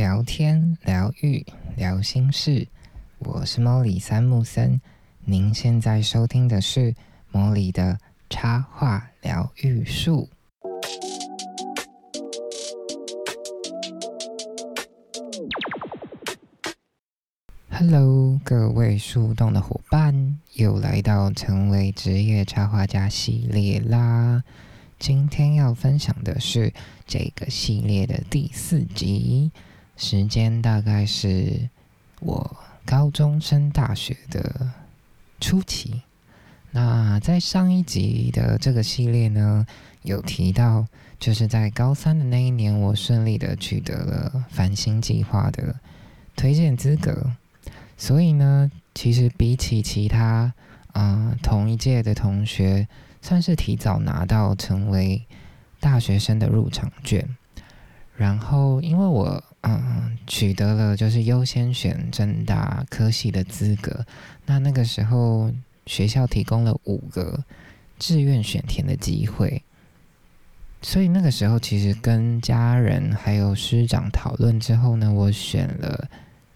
聊天、疗愈、聊心事，我是莫里三木森。您现在收听的是莫里的插画疗愈术。Hello，各位树洞的伙伴，又来到成为职业插画家系列啦。今天要分享的是这个系列的第四集。时间大概是我高中升大学的初期。那在上一集的这个系列呢，有提到，就是在高三的那一年，我顺利的取得了繁星计划的推荐资格。所以呢，其实比起其他啊同一届的同学，算是提早拿到成为大学生的入场券。然后，因为我嗯取得了就是优先选正大科系的资格，那那个时候学校提供了五个志愿选填的机会，所以那个时候其实跟家人还有师长讨论之后呢，我选了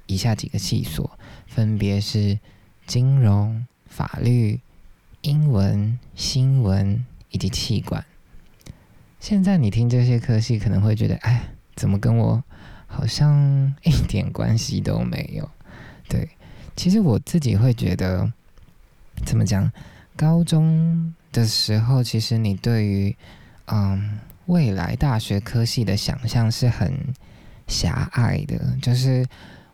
以下几个系所，分别是金融、法律、英文、新闻以及气管。现在你听这些科系，可能会觉得，哎。怎么跟我好像 一点关系都没有？对，其实我自己会觉得，怎么讲？高中的时候，其实你对于嗯未来大学科系的想象是很狭隘的，就是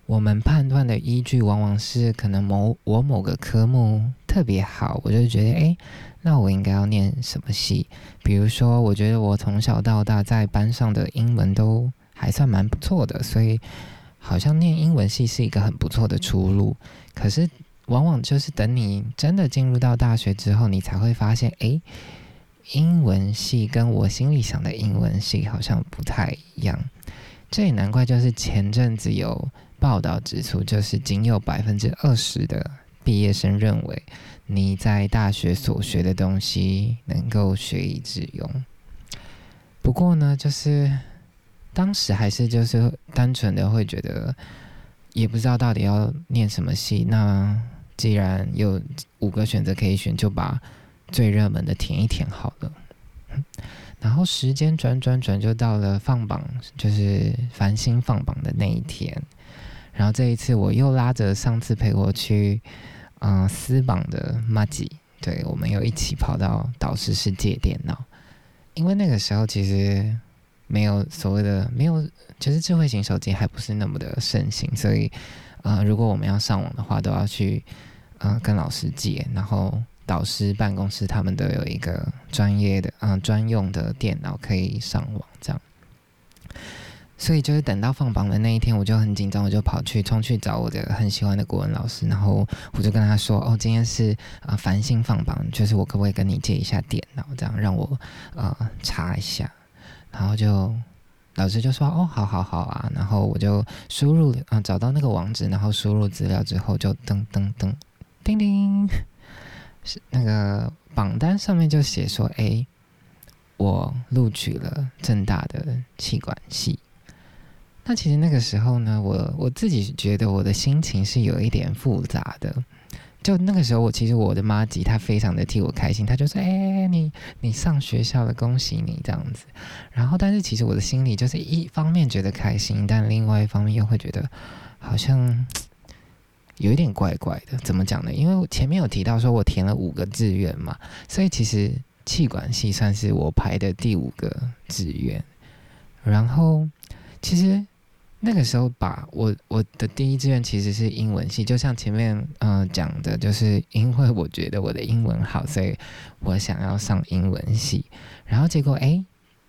我们判断的依据往往是可能某我某个科目特别好，我就觉得哎，那我应该要念什么系？比如说，我觉得我从小到大在班上的英文都还算蛮不错的，所以好像念英文系是一个很不错的出路。可是，往往就是等你真的进入到大学之后，你才会发现，诶，英文系跟我心里想的英文系好像不太一样。这也难怪，就是前阵子有报道指出，就是仅有百分之二十的毕业生认为你在大学所学的东西能够学以致用。不过呢，就是。当时还是就是单纯的会觉得，也不知道到底要念什么系。那既然有五个选择可以选，就把最热门的填一填好了。然后时间转转转，就到了放榜，就是繁星放榜的那一天。然后这一次我又拉着上次陪我去嗯私榜的马吉，对我们又一起跑到导师室借电脑，因为那个时候其实。没有所谓的没有，其实智慧型手机还不是那么的盛行，所以，呃，如果我们要上网的话，都要去，呃，跟老师借，然后导师办公室他们都有一个专业的，嗯，专用的电脑可以上网，这样。所以就是等到放榜的那一天，我就很紧张，我就跑去冲去找我的很喜欢的国文老师，然后我就跟他说：“哦，今天是啊繁星放榜，就是我可不可以跟你借一下电脑，这样让我呃查一下。”然后就老师就说：“哦，好好好啊。”然后我就输入啊，找到那个网址，然后输入资料之后，就噔噔噔，叮叮，是那个榜单上面就写说：“哎，我录取了正大的气管系。”那其实那个时候呢，我我自己觉得我的心情是有一点复杂的。就那个时候，我其实我的妈吉她非常的替我开心，她就说：“哎，你你上学校了，恭喜你这样子。”然后，但是其实我的心里就是一方面觉得开心，但另外一方面又会觉得好像 有一点怪怪的。怎么讲呢？因为前面有提到说我填了五个志愿嘛，所以其实气管系算是我排的第五个志愿。然后，其实。那个时候，吧我我的第一志愿其实是英文系，就像前面嗯讲的，就是因为我觉得我的英文好，所以我想要上英文系。然后结果哎，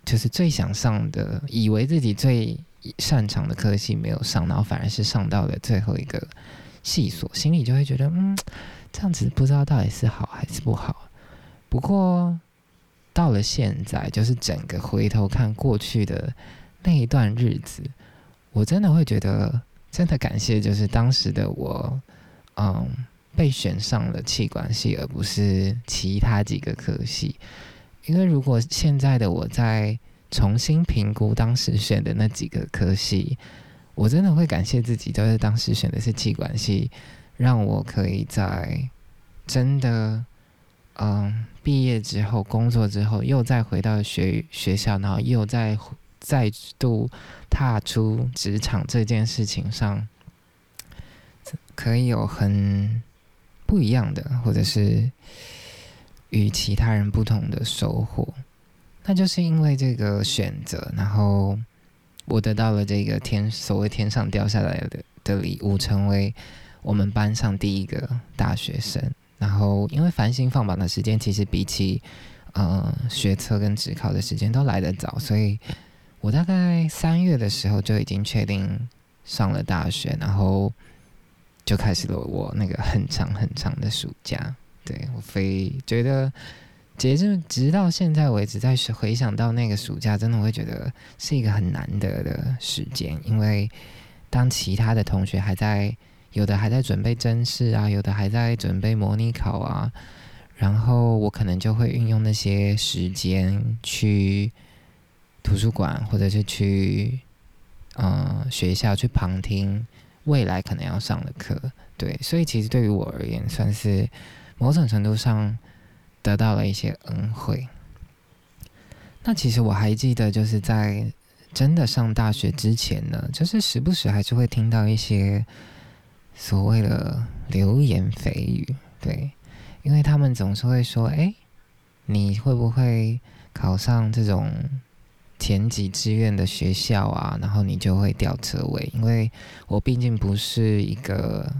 就是最想上的，以为自己最擅长的科系没有上，然后反而是上到了最后一个系所，心里就会觉得嗯，这样子不知道到底是好还是不好。不过到了现在，就是整个回头看过去的那一段日子。我真的会觉得，真的感谢，就是当时的我，嗯，被选上了气管系，而不是其他几个科系。因为如果现在的我在重新评估当时选的那几个科系，我真的会感谢自己，就是当时选的是气管系，让我可以在真的嗯毕业之后、工作之后，又再回到学学校，然后又再再度踏出职场这件事情上，可以有很不一样的，或者是与其他人不同的收获。那就是因为这个选择，然后我得到了这个天所谓天上掉下来的的礼物，成为我们班上第一个大学生。然后因为繁星放榜的时间，其实比起呃学测跟职考的时间都来得早，所以我大概三月的时候就已经确定上了大学，然后就开始了我那个很长很长的暑假。对我非觉得。截至直到现在为止，在回想到那个暑假，真的会觉得是一个很难得的时间。因为当其他的同学还在，有的还在准备真试啊，有的还在准备模拟考啊，然后我可能就会运用那些时间去图书馆，或者是去嗯学校去旁听未来可能要上的课。对，所以其实对于我而言，算是某种程度上。得到了一些恩惠。那其实我还记得，就是在真的上大学之前呢，就是时不时还是会听到一些所谓的流言蜚语，对，因为他们总是会说：“哎，你会不会考上这种前几志愿的学校啊？然后你就会掉车位。”因为我毕竟不是一个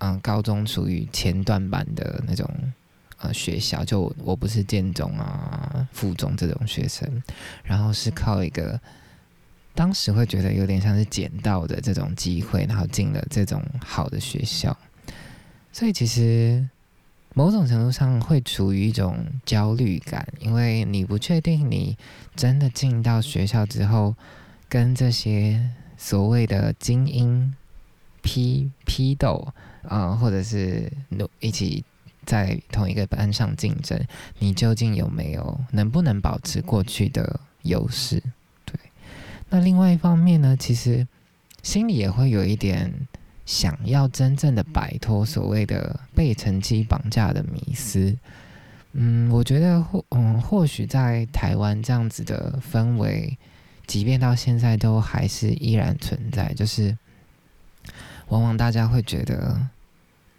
嗯高中处于前段班的那种。呃，学校就我不是建中啊、附中这种学生，然后是靠一个当时会觉得有点像是捡到的这种机会，然后进了这种好的学校，所以其实某种程度上会处于一种焦虑感，因为你不确定你真的进到学校之后，跟这些所谓的精英批批斗啊，或者是一起。在同一个班上竞争，你究竟有没有能不能保持过去的优势？对，那另外一方面呢，其实心里也会有一点想要真正的摆脱所谓的被成绩绑架的迷思。嗯，我觉得或嗯，或许在台湾这样子的氛围，即便到现在都还是依然存在，就是往往大家会觉得。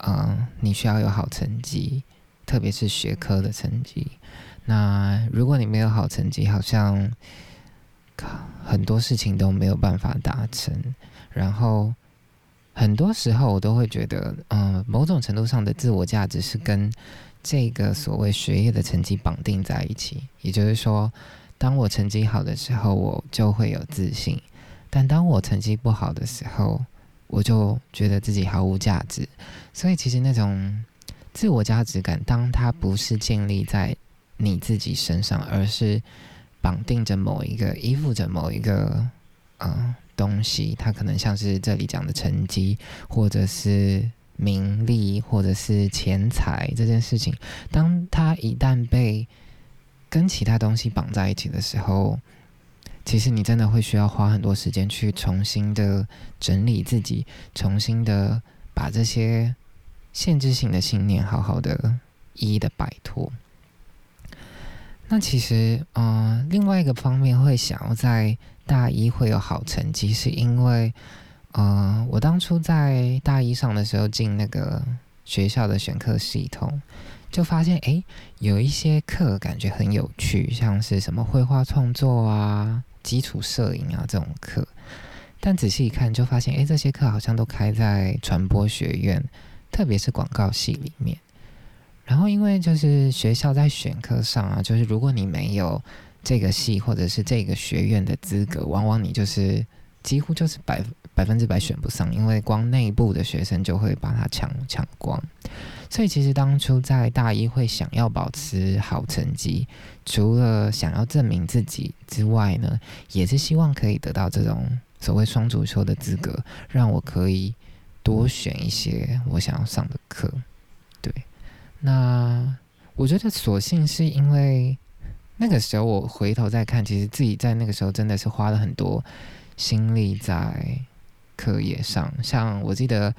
嗯，你需要有好成绩，特别是学科的成绩。那如果你没有好成绩，好像很多事情都没有办法达成。然后很多时候我都会觉得，嗯，某种程度上的自我价值是跟这个所谓学业的成绩绑定在一起。也就是说，当我成绩好的时候，我就会有自信；但当我成绩不好的时候，我就觉得自己毫无价值，所以其实那种自我价值感，当它不是建立在你自己身上，而是绑定着某一个、依附着某一个嗯东西，它可能像是这里讲的成绩，或者是名利，或者是钱财这件事情，当它一旦被跟其他东西绑在一起的时候。其实你真的会需要花很多时间去重新的整理自己，重新的把这些限制性的信念好好的一一的摆脱。那其实，嗯，另外一个方面会想要在大一会有好成绩，是因为，嗯，我当初在大一上的时候进那个学校的选课系统，就发现，哎，有一些课感觉很有趣，像是什么绘画创作啊。基础摄影啊，这种课，但仔细一看就发现，哎，这些课好像都开在传播学院，特别是广告系里面。然后，因为就是学校在选课上啊，就是如果你没有这个系或者是这个学院的资格，往往你就是几乎就是百百分之百选不上，因为光内部的学生就会把它抢抢光。所以其实当初在大一会想要保持好成绩，除了想要证明自己之外呢，也是希望可以得到这种所谓双主修的资格，让我可以多选一些我想要上的课。对，那我觉得所幸是因为那个时候我回头再看，其实自己在那个时候真的是花了很多心力在课业上。像我记得，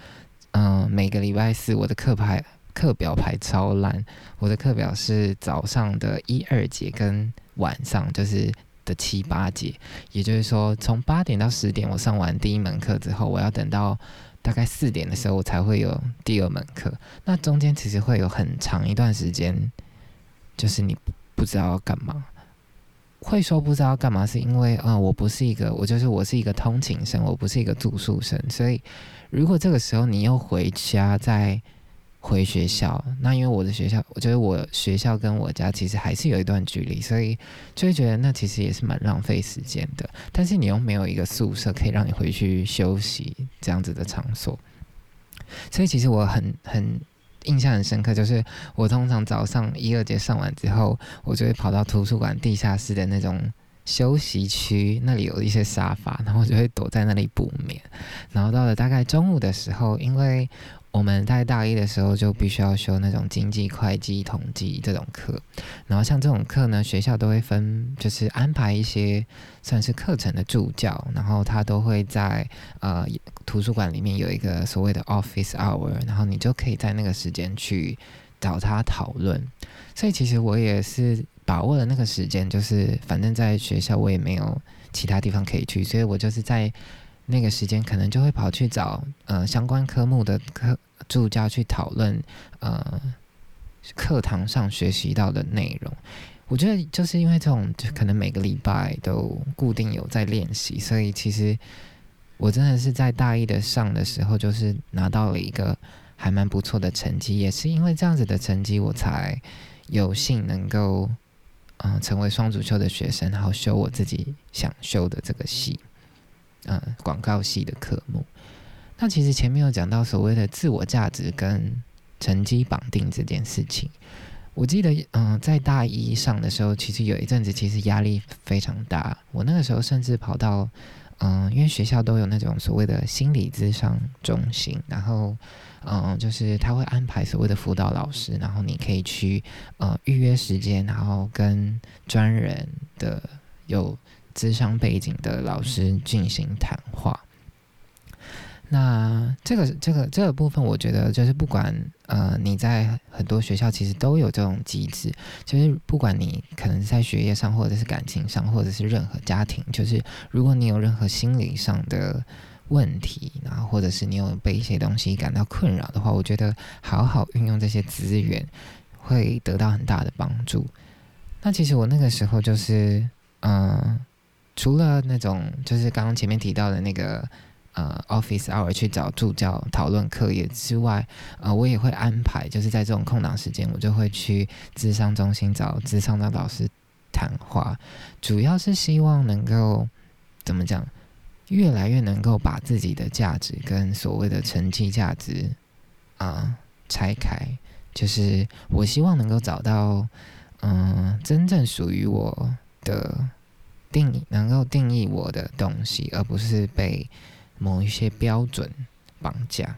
嗯，每个礼拜四我的课排课表排超烂，我的课表是早上的一二节跟晚上就是的七八节，也就是说从八点到十点我上完第一门课之后，我要等到大概四点的时候我才会有第二门课。那中间其实会有很长一段时间，就是你不知道要干嘛。会说不知道干嘛，是因为啊，我不是一个，我就是我是一个通勤生，我不是一个住宿生，所以如果这个时候你又回家再回学校，那因为我的学校，我觉得我学校跟我家其实还是有一段距离，所以就会觉得那其实也是蛮浪费时间的。但是你又没有一个宿舍可以让你回去休息这样子的场所，所以其实我很很。印象很深刻，就是我通常早上一二节上完之后，我就会跑到图书馆地下室的那种休息区，那里有一些沙发，然后就会躲在那里补眠。然后到了大概中午的时候，因为我们在大一的时候就必须要修那种经济、会计、统计这种课，然后像这种课呢，学校都会分，就是安排一些算是课程的助教，然后他都会在呃图书馆里面有一个所谓的 office hour，然后你就可以在那个时间去找他讨论。所以其实我也是把握了那个时间，就是反正在学校我也没有其他地方可以去，所以我就是在。那个时间可能就会跑去找呃相关科目的课助教去讨论呃课堂上学习到的内容。我觉得就是因为这种，就可能每个礼拜都固定有在练习，所以其实我真的是在大一的上的时候，就是拿到了一个还蛮不错的成绩。也是因为这样子的成绩，我才有幸能够嗯成为双主修的学生，然后修我自己想修的这个系。嗯，广告系的科目。那其实前面有讲到所谓的自我价值跟成绩绑定这件事情。我记得，嗯，在大一上的时候，其实有一阵子其实压力非常大。我那个时候甚至跑到，嗯，因为学校都有那种所谓的心理咨商中心，然后，嗯，就是他会安排所谓的辅导老师，然后你可以去，呃，预约时间，然后跟专人的有。智商背景的老师进行谈话。那这个、这个、这个部分，我觉得就是不管呃你在很多学校其实都有这种机制，就是不管你可能在学业上，或者是感情上，或者是任何家庭，就是如果你有任何心理上的问题，然后或者是你有被一些东西感到困扰的话，我觉得好好运用这些资源会得到很大的帮助。那其实我那个时候就是嗯。除了那种就是刚刚前面提到的那个呃 office hour 去找助教讨论课业之外，呃，我也会安排，就是在这种空档时间，我就会去智商中心找智商的老师谈话，主要是希望能够怎么讲，越来越能够把自己的价值跟所谓的成绩价值啊拆开，就是我希望能够找到嗯真正属于我的。定义能够定义我的东西，而不是被某一些标准绑架。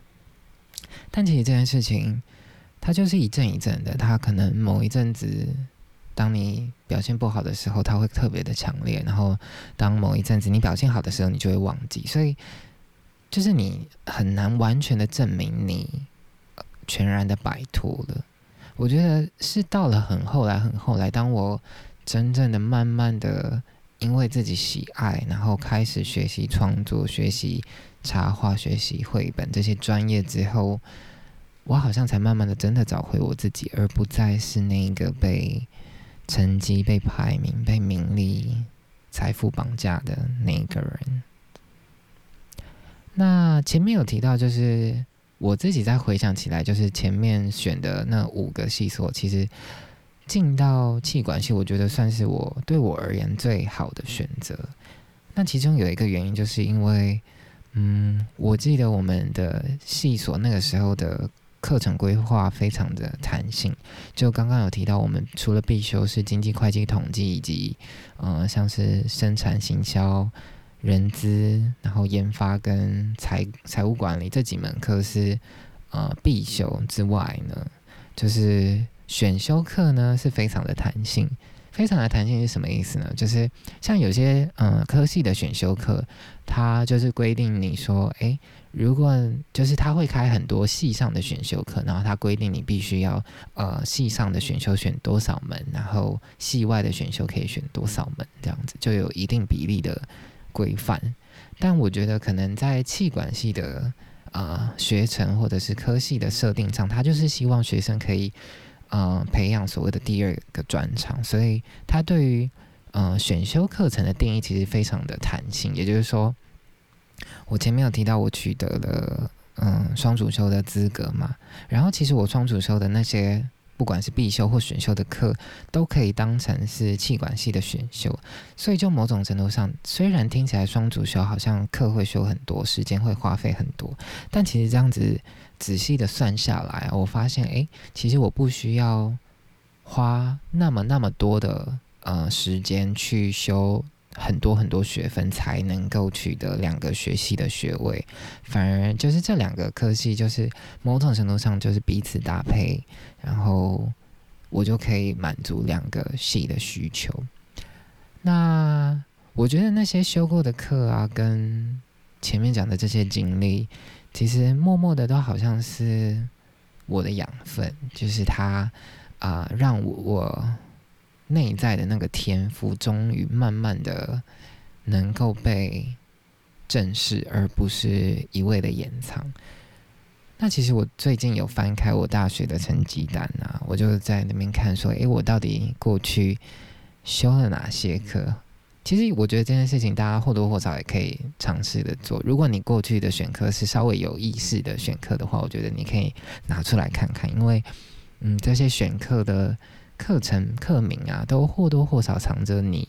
但其实这件事情，它就是一阵一阵的。它可能某一阵子，当你表现不好的时候，它会特别的强烈；然后当某一阵子你表现好的时候，你就会忘记。所以，就是你很难完全的证明你全然的摆脱了。我觉得是到了很后来，很后来，当我真正的慢慢的。因为自己喜爱，然后开始学习创作、学习插画、学习绘本这些专业之后，我好像才慢慢的真的找回我自己，而不再是那个被成绩、被排名、被名利、财富绑架的那个人。那前面有提到，就是我自己再回想起来，就是前面选的那五个系所，其实。进到气管系，我觉得算是我对我而言最好的选择。那其中有一个原因，就是因为，嗯，我记得我们的系所那个时候的课程规划非常的弹性。就刚刚有提到，我们除了必修是经济、会计、统计，以及呃像是生产、行销、人资，然后研发跟财财务管理这几门课是呃必修之外呢，就是。选修课呢是非常的弹性，非常的弹性是什么意思呢？就是像有些嗯科系的选修课，它就是规定你说，诶，如果就是他会开很多系上的选修课，然后他规定你必须要呃系上的选修选多少门，然后系外的选修可以选多少门，这样子就有一定比例的规范。但我觉得可能在气管系的呃学程或者是科系的设定上，他就是希望学生可以呃培养所谓的第二个专长，所以他对于呃选修课程的定义其实非常的弹性，也就是说。我前面有提到我取得了嗯双主修的资格嘛，然后其实我双主修的那些不管是必修或选修的课，都可以当成是气管系的选修，所以就某种程度上，虽然听起来双主修好像课会修很多，时间会花费很多，但其实这样子仔细的算下来，我发现诶，其实我不需要花那么那么多的呃时间去修。很多很多学分才能够取得两个学系的学位，反而就是这两个科系，就是某种程度上就是彼此搭配，然后我就可以满足两个系的需求。那我觉得那些修过的课啊，跟前面讲的这些经历，其实默默的都好像是我的养分，就是它啊，让我。内在的那个天赋，终于慢慢的能够被正视，而不是一味的掩藏。那其实我最近有翻开我大学的成绩单啊，我就在那边看说，诶，我到底过去修了哪些课？其实我觉得这件事情，大家或多或少也可以尝试的做。如果你过去的选课是稍微有意识的选课的话，我觉得你可以拿出来看看，因为，嗯，这些选课的。课程课名啊，都或多或少藏着你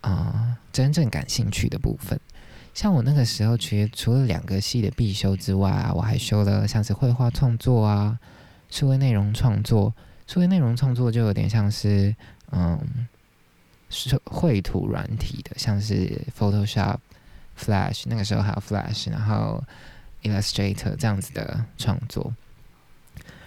啊真正感兴趣的部分。像我那个时候，其实除了两个系的必修之外啊，我还修了像是绘画创作啊、数位内容创作。数位内容创作就有点像是嗯，是绘图软体的，像是 Photoshop、Flash，那个时候还有 Flash，然后 Illustrator 这样子的创作。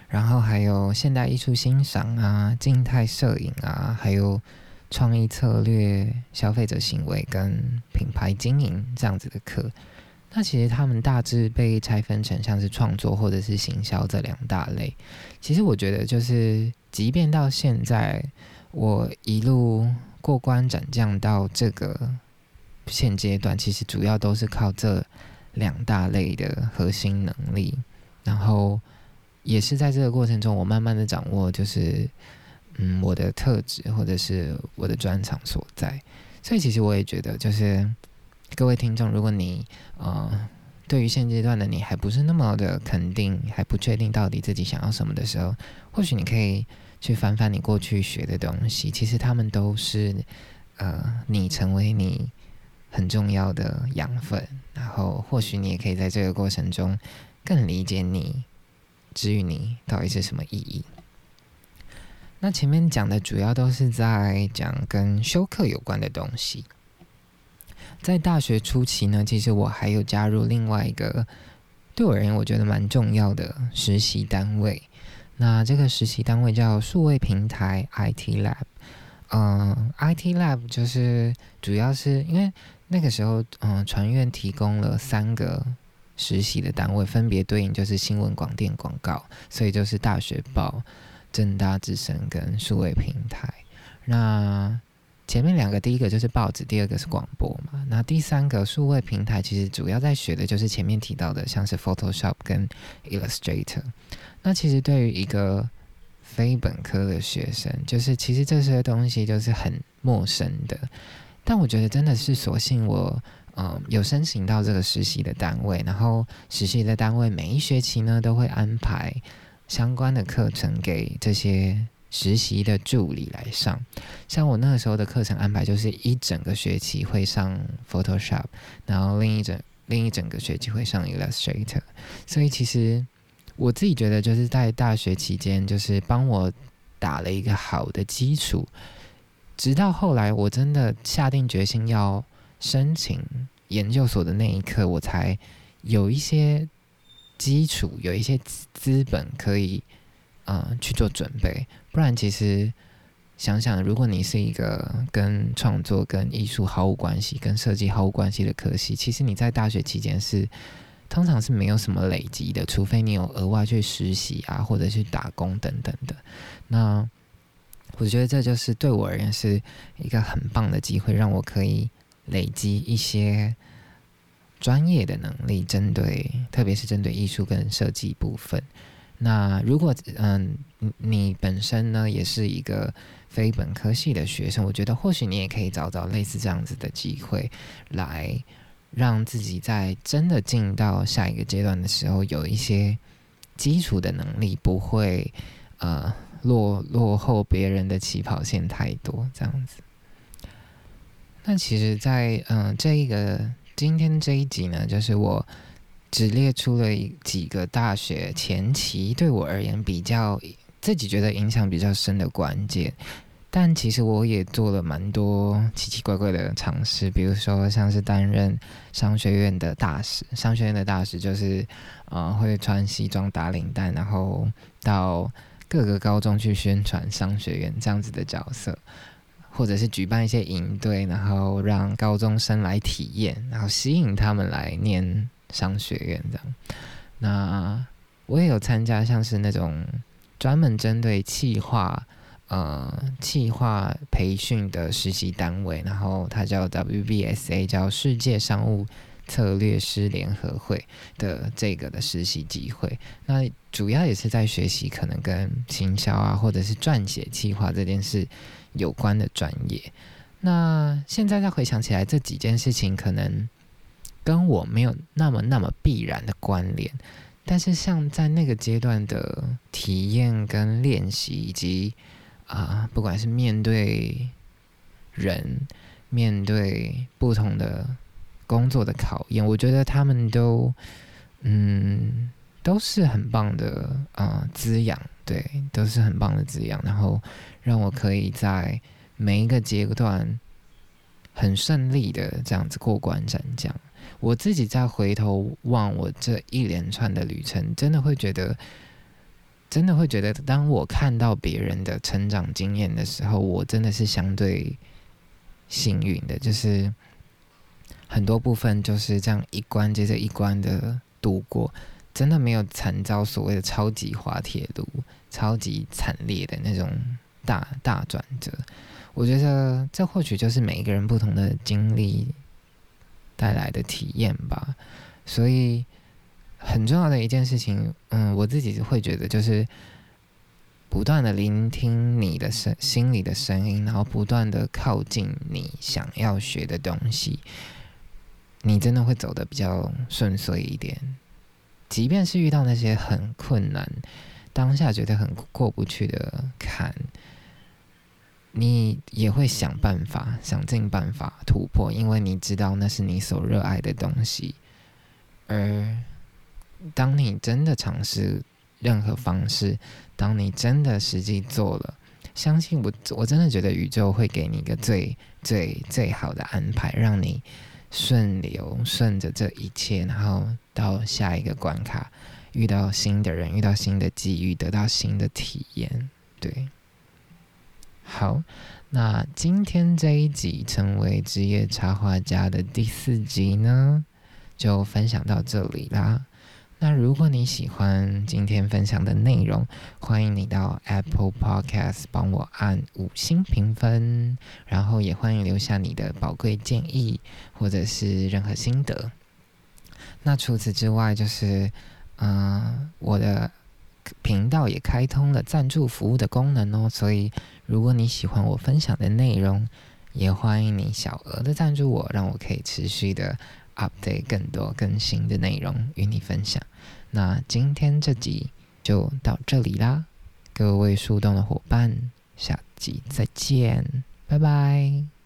然后还有现代艺术欣赏啊、静态摄影啊，还有创意策略、消费者行为跟品牌经营这样子的课。那其实他们大致被拆分成像是创作或者是行销这两大类。其实我觉得，就是即便到现在，我一路过关斩将到这个现阶段，其实主要都是靠这两大类的核心能力，然后。也是在这个过程中，我慢慢的掌握，就是嗯，我的特质或者是我的专长所在。所以其实我也觉得，就是各位听众，如果你呃对于现阶段的你还不是那么的肯定，还不确定到底自己想要什么的时候，或许你可以去翻翻你过去学的东西，其实他们都是呃你成为你很重要的养分。然后或许你也可以在这个过程中更理解你。至于你到底是什么意义？那前面讲的主要都是在讲跟修课有关的东西。在大学初期呢，其实我还有加入另外一个对我而言我觉得蛮重要的实习单位。那这个实习单位叫数位平台 IT Lab。嗯，IT Lab 就是主要是因为那个时候，嗯，传院提供了三个。实习的单位分别对应就是新闻、广电、广告，所以就是大学报、正大之声跟数位平台。那前面两个，第一个就是报纸，第二个是广播嘛。那第三个数位平台，其实主要在学的就是前面提到的，像是 Photoshop 跟 Illustrator。那其实对于一个非本科的学生，就是其实这些东西就是很陌生的。但我觉得真的是，索性我。嗯，有申请到这个实习的单位，然后实习的单位每一学期呢都会安排相关的课程给这些实习的助理来上。像我那个时候的课程安排就是一整个学期会上 Photoshop，然后另一整另一整个学期会上 Illustrator。所以其实我自己觉得就是在大学期间，就是帮我打了一个好的基础，直到后来我真的下定决心要。申请研究所的那一刻，我才有一些基础，有一些资资本可以，呃，去做准备。不然，其实想想，如果你是一个跟创作、跟艺术毫无关系、跟设计毫无关系的科系，其实你在大学期间是通常是没有什么累积的，除非你有额外去实习啊，或者去打工等等的。那我觉得这就是对我而言是一个很棒的机会，让我可以累积一些专业的能力，针对特别是针对艺术跟设计部分。那如果嗯你本身呢也是一个非本科系的学生，我觉得或许你也可以找找类似这样子的机会，来让自己在真的进到下一个阶段的时候，有一些基础的能力，不会呃落落后别人的起跑线太多这样子。那其实，在嗯这一个今天这一集呢，就是我。只列出了几个大学前期对我而言比较自己觉得影响比较深的关键，但其实我也做了蛮多奇奇怪怪的尝试，比如说像是担任商学院的大使，商学院的大使就是呃会穿西装打领带，然后到各个高中去宣传商学院这样子的角色，或者是举办一些营队，然后让高中生来体验，然后吸引他们来念。商学院这样，那我也有参加像是那种专门针对企划呃企划培训的实习单位，然后它叫 WBSA，叫世界商务策略师联合会的这个的实习机会。那主要也是在学习可能跟行销啊，或者是撰写企划这件事有关的专业。那现在再回想起来，这几件事情可能。跟我没有那么那么必然的关联，但是像在那个阶段的体验跟练习，以及啊，不管是面对人、面对不同的工作的考验，我觉得他们都嗯都是很棒的啊滋养，对，都是很棒的滋养，然后让我可以在每一个阶段很顺利的这样子过关斩将。我自己再回头望我这一连串的旅程，真的会觉得，真的会觉得，当我看到别人的成长经验的时候，我真的是相对幸运的，就是很多部分就是这样一关接着一关的度过，真的没有惨遭所谓的超级滑铁卢、超级惨烈的那种大大转折。我觉得这或许就是每一个人不同的经历。带来的体验吧，所以很重要的一件事情，嗯，我自己会觉得就是不断的聆听你的声心里的声音，然后不断的靠近你想要学的东西，你真的会走的比较顺遂一点。即便是遇到那些很困难，当下觉得很过不去的坎。你也会想办法，想尽办法突破，因为你知道那是你所热爱的东西。而当你真的尝试任何方式，当你真的实际做了，相信我，我真的觉得宇宙会给你一个最最最好的安排，让你顺流顺着这一切，然后到下一个关卡，遇到新的人，遇到新的机遇，得到新的体验。对。好，那今天这一集成为职业插画家的第四集呢，就分享到这里啦。那如果你喜欢今天分享的内容，欢迎你到 Apple Podcast 帮我按五星评分，然后也欢迎留下你的宝贵建议或者是任何心得。那除此之外，就是嗯，我的频道也开通了赞助服务的功能哦，所以。如果你喜欢我分享的内容，也欢迎你小额的赞助我，让我可以持续的 update 更多更新的内容与你分享。那今天这集就到这里啦，各位树洞的伙伴，下集再见，拜拜。